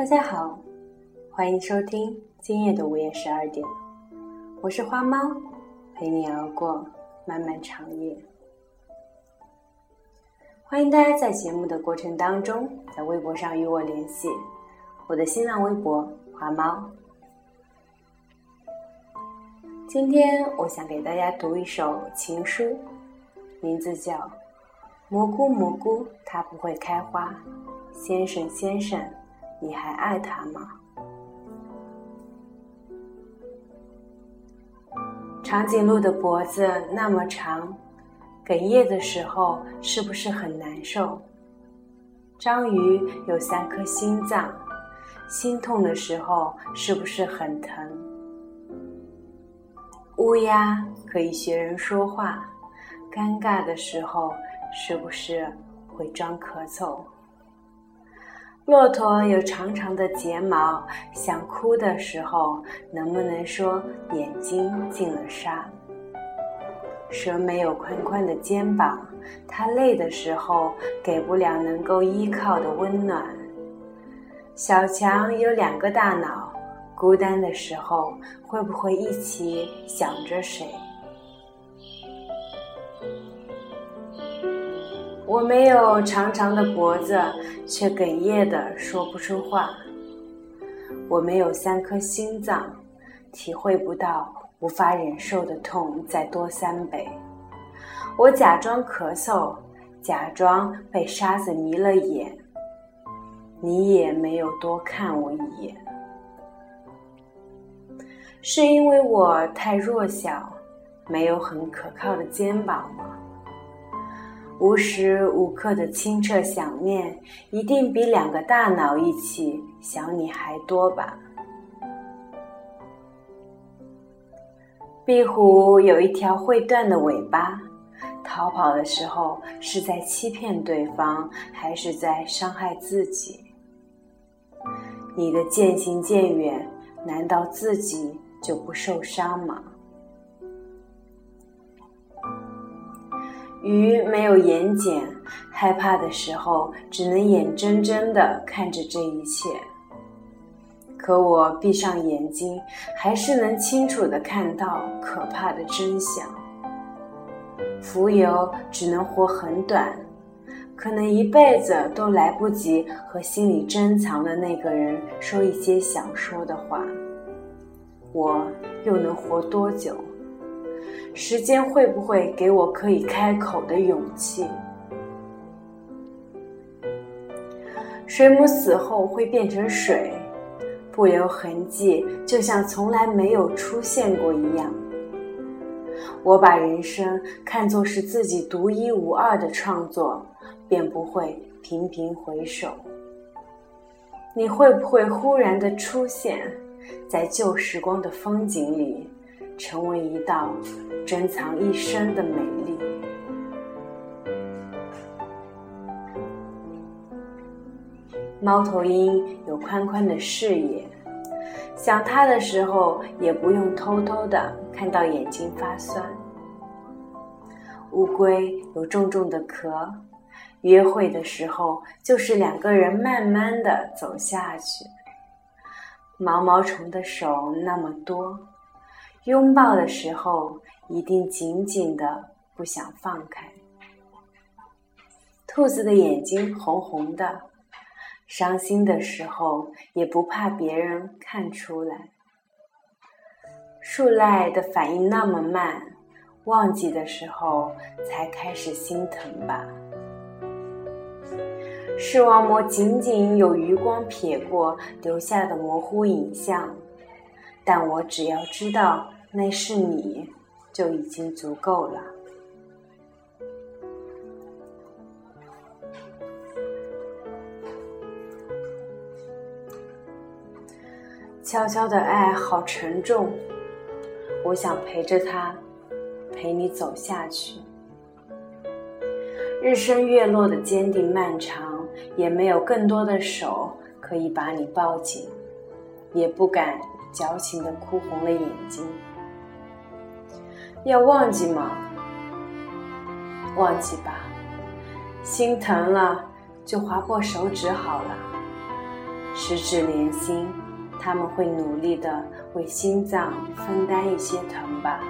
大家好，欢迎收听今夜的午夜十二点，我是花猫，陪你熬过漫漫长夜。欢迎大家在节目的过程当中，在微博上与我联系，我的新浪微博花猫。今天我想给大家读一首情书，名字叫《蘑菇蘑菇它不会开花》，先生先生。你还爱他吗？长颈鹿的脖子那么长，哽咽的时候是不是很难受？章鱼有三颗心脏，心痛的时候是不是很疼？乌鸦可以学人说话，尴尬的时候是不是会装咳嗽？骆驼有长长的睫毛，想哭的时候能不能说眼睛进了沙？蛇没有宽宽的肩膀，它累的时候给不了能够依靠的温暖。小强有两个大脑，孤单的时候会不会一起想着谁？我没有长长的脖子，却哽咽的说不出话。我没有三颗心脏，体会不到无法忍受的痛再多三倍。我假装咳嗽，假装被沙子迷了眼。你也没有多看我一眼，是因为我太弱小，没有很可靠的肩膀吗？无时无刻的清澈想念，一定比两个大脑一起想你还多吧？壁虎有一条会断的尾巴，逃跑的时候是在欺骗对方，还是在伤害自己？你的渐行渐远，难道自己就不受伤吗？鱼没有眼睑，害怕的时候只能眼睁睁地看着这一切。可我闭上眼睛，还是能清楚地看到可怕的真相。浮游只能活很短，可能一辈子都来不及和心里珍藏的那个人说一些想说的话。我又能活多久？时间会不会给我可以开口的勇气？水母死后会变成水，不留痕迹，就像从来没有出现过一样。我把人生看作是自己独一无二的创作，便不会频频回首。你会不会忽然的出现在旧时光的风景里？成为一道珍藏一生的美丽。猫头鹰有宽宽的视野，想它的时候也不用偷偷的看到眼睛发酸。乌龟有重重的壳，约会的时候就是两个人慢慢的走下去。毛毛虫的手那么多。拥抱的时候，一定紧紧的，不想放开。兔子的眼睛红红的，伤心的时候也不怕别人看出来。树赖的反应那么慢，忘记的时候才开始心疼吧。视网膜仅仅有余光瞥过留下的模糊影像。但我只要知道那是你，就已经足够了。悄悄的爱好沉重，我想陪着他，陪你走下去。日升月落的坚定漫长，也没有更多的手可以把你抱紧，也不敢。矫情的哭红了眼睛，要忘记吗？忘记吧，心疼了就划破手指好了。十指连心，他们会努力的为心脏分担一些疼吧。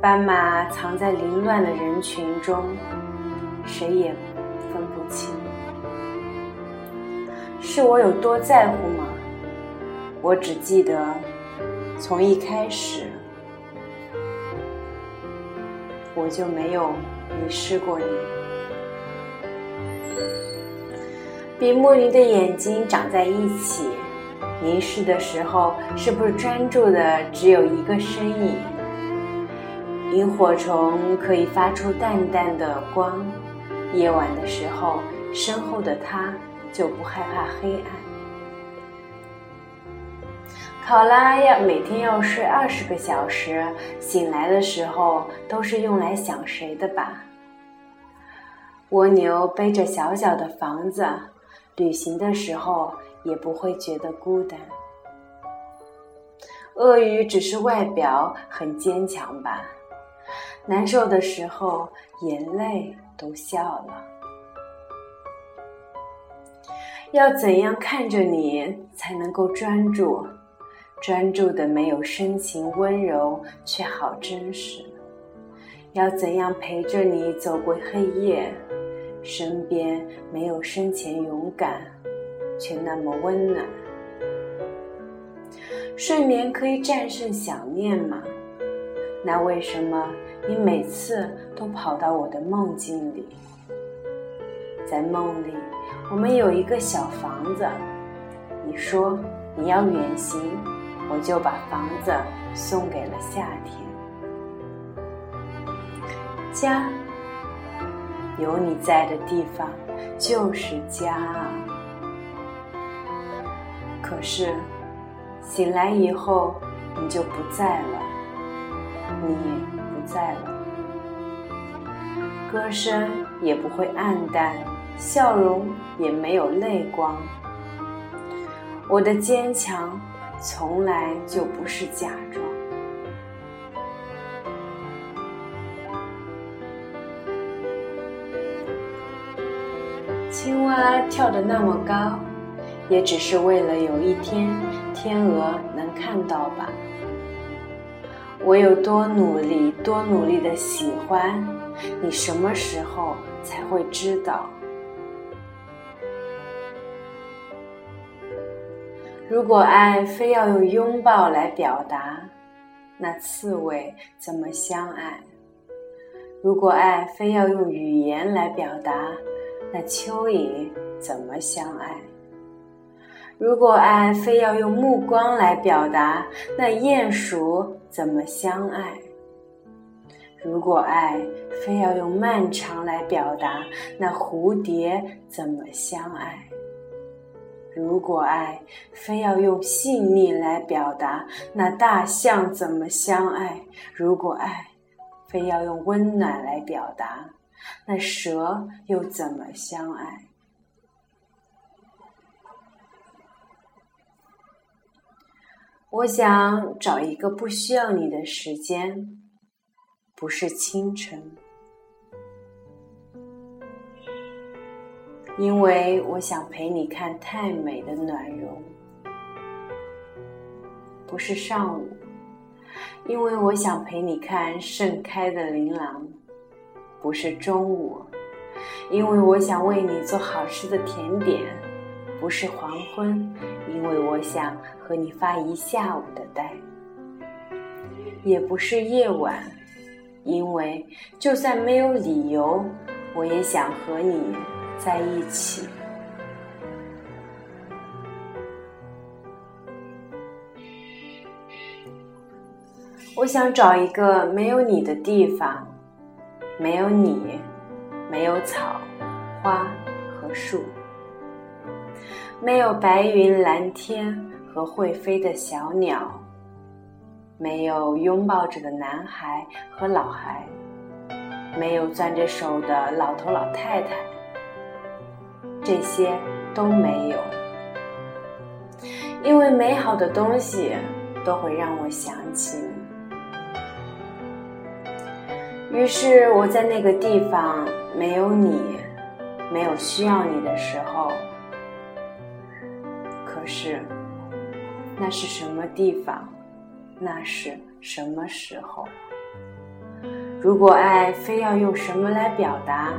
斑马藏在凌乱的人群中，谁也分不清。是我有多在乎吗？我只记得，从一开始，我就没有迷失过你。比目鱼的眼睛长在一起，凝视的时候，是不是专注的只有一个身影？萤火虫可以发出淡淡的光，夜晚的时候，身后的它就不害怕黑暗。考拉要每天要睡二十个小时，醒来的时候都是用来想谁的吧？蜗牛背着小小的房子，旅行的时候也不会觉得孤单。鳄鱼只是外表很坚强吧？难受的时候，眼泪都笑了。要怎样看着你才能够专注？专注的没有深情温柔，却好真实。要怎样陪着你走过黑夜？身边没有深情勇敢，却那么温暖。睡眠可以战胜想念吗？那为什么你每次都跑到我的梦境里？在梦里，我们有一个小房子。你说你要远行，我就把房子送给了夏天。家，有你在的地方就是家。可是，醒来以后你就不在了。你不在了，歌声也不会暗淡，笑容也没有泪光。我的坚强从来就不是假装。青蛙跳得那么高，也只是为了有一天天鹅能看到吧。我有多努力，多努力的喜欢你，什么时候才会知道？如果爱非要用拥抱来表达，那刺猬怎么相爱？如果爱非要用语言来表达，那蚯蚓怎么相爱？如果爱非要用目光来表达，那鼹鼠怎么相爱？如果爱非要用漫长来表达，那蝴蝶怎么相爱？如果爱非要用细腻来表达，那大象怎么相爱？如果爱非要用温暖来表达，那蛇又怎么相爱？我想找一个不需要你的时间，不是清晨，因为我想陪你看太美的暖融；不是上午，因为我想陪你看盛开的琳琅；不是中午，因为我想为你做好吃的甜点；不是黄昏，因为我想。和你发一下午的呆，也不是夜晚，因为就算没有理由，我也想和你在一起。我想找一个没有你的地方，没有你，没有草花和树，没有白云蓝天。和会飞的小鸟，没有拥抱着的男孩和老孩，没有攥着手的老头老太太，这些都没有。因为美好的东西都会让我想起你。于是我在那个地方没有你，没有需要你的时候。可是，那是什么地方？那是什么时候？如果爱非要用什么来表达，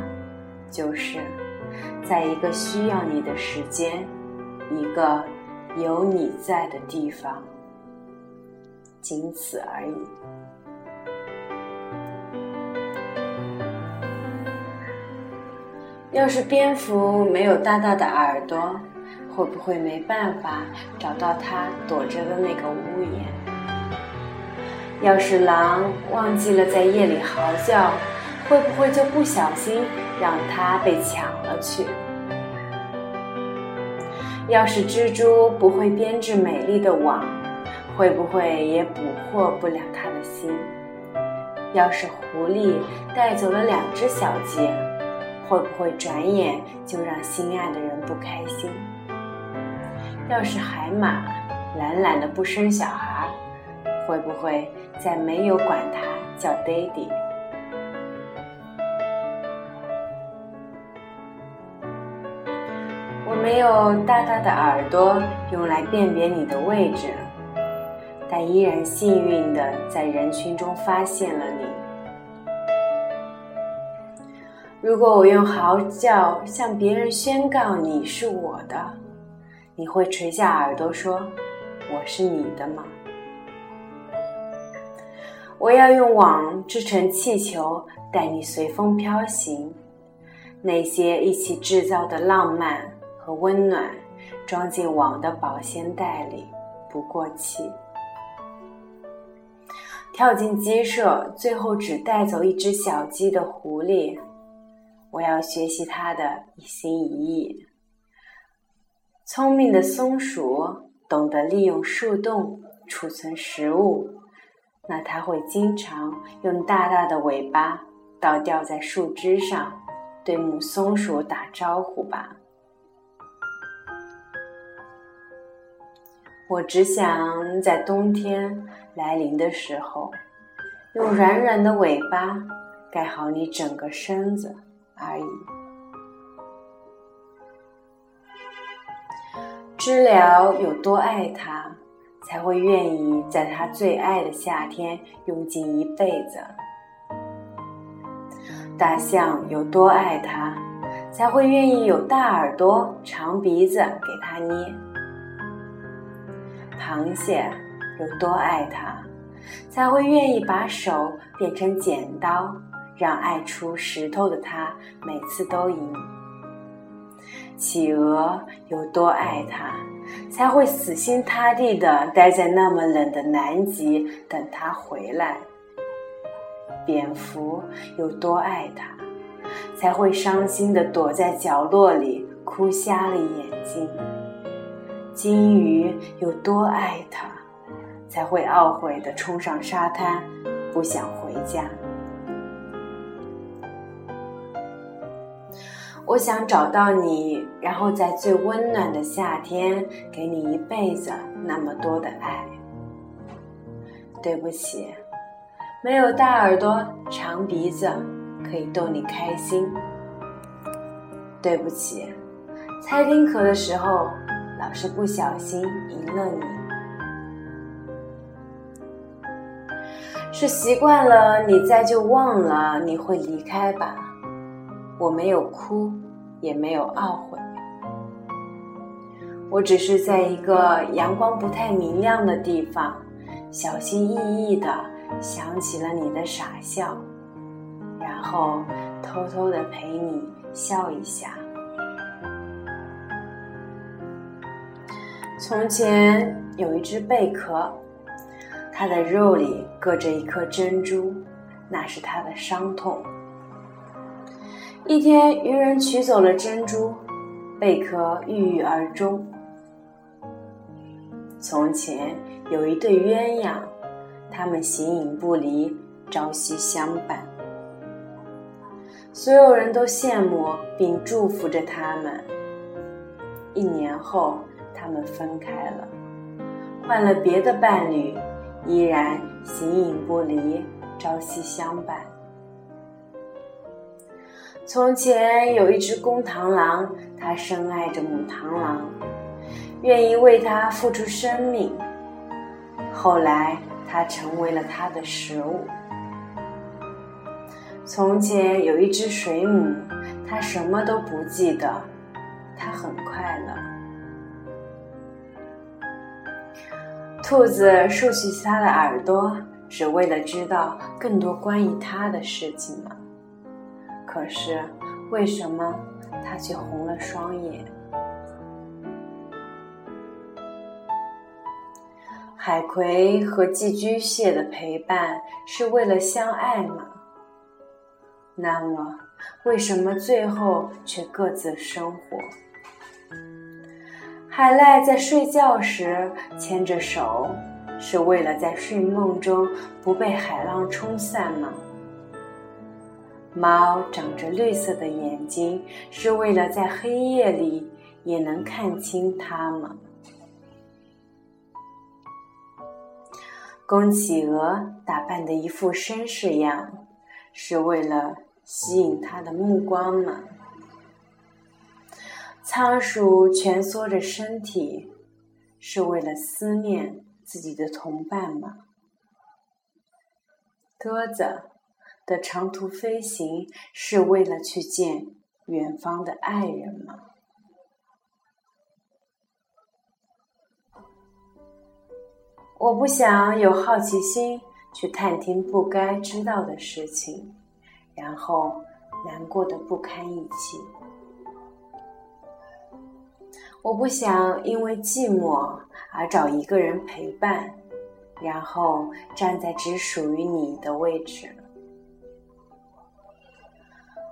就是在一个需要你的时间，一个有你在的地方，仅此而已。要是蝙蝠没有大大的耳朵，会不会没办法找到它躲着的那个屋檐？要是狼忘记了在夜里嚎叫，会不会就不小心让它被抢了去？要是蜘蛛不会编织美丽的网，会不会也捕获不了它的心？要是狐狸带走了两只小鸡，会不会转眼就让心爱的人不开心？要是海马懒懒的不生小孩，会不会再没有管他叫爹没有大大的耳朵用来辨别你的位置，但依然幸运的在人群中发现了你。如果我用嚎叫向别人宣告你是我的。你会垂下耳朵说：“我是你的吗？”我要用网织成气球，带你随风飘行。那些一起制造的浪漫和温暖，装进网的保鲜袋里，不过期。跳进鸡舍，最后只带走一只小鸡的狐狸，我要学习它的一心一意。聪明的松鼠懂得利用树洞储存食物，那它会经常用大大的尾巴倒吊在树枝上，对母松鼠打招呼吧。我只想在冬天来临的时候，用软软的尾巴盖好你整个身子而已。知了有多爱它，才会愿意在它最爱的夏天用尽一辈子；大象有多爱它，才会愿意有大耳朵、长鼻子给它捏；螃蟹有多爱它，才会愿意把手变成剪刀，让爱出石头的它每次都赢。企鹅有多爱它，才会死心塌地的待在那么冷的南极等它回来。蝙蝠有多爱它，才会伤心的躲在角落里哭瞎了眼睛。金鱼有多爱它，才会懊悔的冲上沙滩，不想回家。我想找到你，然后在最温暖的夏天给你一辈子那么多的爱。对不起，没有大耳朵、长鼻子可以逗你开心。对不起，猜丁壳的时候老是不小心赢了你。是习惯了你在就忘了你会离开吧。我没有哭，也没有懊悔，我只是在一个阳光不太明亮的地方，小心翼翼的想起了你的傻笑，然后偷偷的陪你笑一下。从前有一只贝壳，它的肉里搁着一颗珍珠，那是它的伤痛。一天，渔人取走了珍珠，贝壳郁郁而终。从前有一对鸳鸯，他们形影不离，朝夕相伴。所有人都羡慕并祝福着他们。一年后，他们分开了，换了别的伴侣，依然形影不离，朝夕相伴。从前有一只公螳螂，它深爱着母螳螂，愿意为它付出生命。后来，它成为了它的食物。从前有一只水母，它什么都不记得，它很快乐。兔子竖起它的耳朵，只为了知道更多关于它的事情吗？可是，为什么它却红了双眼？海葵和寄居蟹的陪伴是为了相爱吗？那么，为什么最后却各自生活？海赖在睡觉时牵着手，是为了在睡梦中不被海浪冲散吗？猫长着绿色的眼睛，是为了在黑夜里也能看清它吗？公企鹅打扮的一副绅士样，是为了。吸引它的目光吗？仓鼠蜷缩着身体，是为了思念自己的同伴吗？鸽子的长途飞行是为了去见远方的爱人吗？我不想有好奇心去探听不该知道的事情。然后难过的不堪一击。我不想因为寂寞而找一个人陪伴，然后站在只属于你的位置。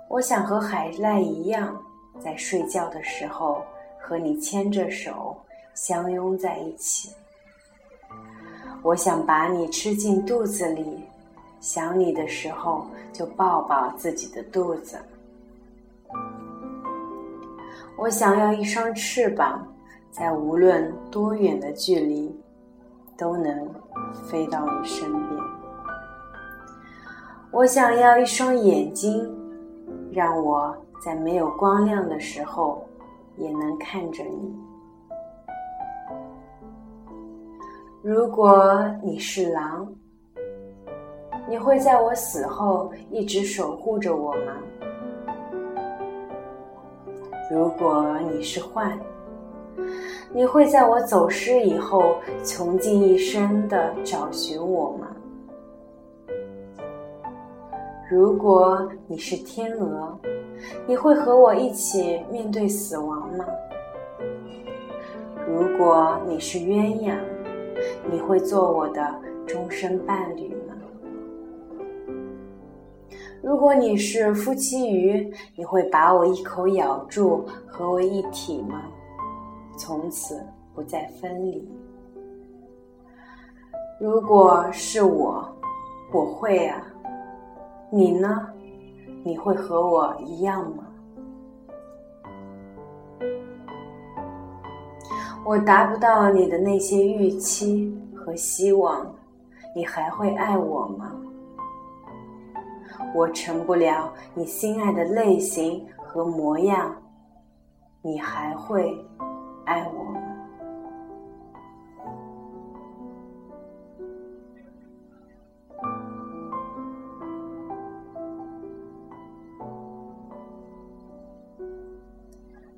我想和海赖一样，在睡觉的时候和你牵着手相拥在一起。我想把你吃进肚子里。想你的时候，就抱抱自己的肚子。我想要一双翅膀，在无论多远的距离，都能飞到你身边。我想要一双眼睛，让我在没有光亮的时候，也能看着你。如果你是狼。你会在我死后一直守护着我吗？如果你是幻，你会在我走失以后穷尽一生的找寻我吗？如果你是天鹅，你会和我一起面对死亡吗？如果你是鸳鸯，你会做我的终身伴侣？如果你是夫妻鱼，你会把我一口咬住，合为一体吗？从此不再分离。如果是我，我会啊。你呢？你会和我一样吗？我达不到你的那些预期和希望，你还会爱我吗？我成不了你心爱的类型和模样，你还会爱我吗？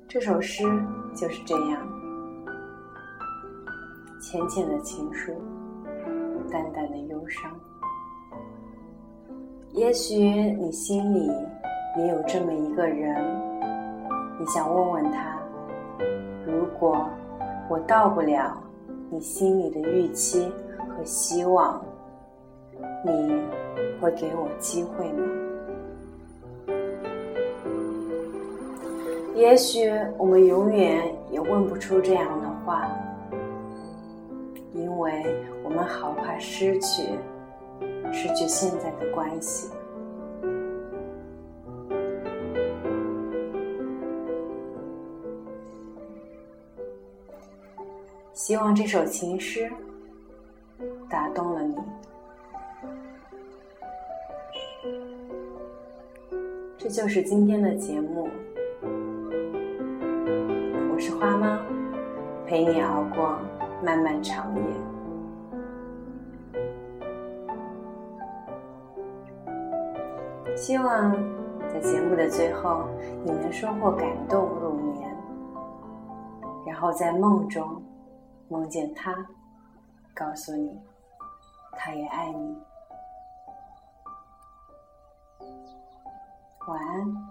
这首诗就是这样，浅浅的情书，淡淡的忧伤。也许你心里也有这么一个人，你想问问他：如果我到不了你心里的预期和希望，你会给我机会吗？也许我们永远也问不出这样的话，因为我们好怕失去。失去现在的关系。希望这首情诗打动了你。这就是今天的节目。我是花猫，陪你熬过漫漫长夜。希望在节目的最后，你能收获感动入眠，然后在梦中梦见他，告诉你，他也爱你。晚安。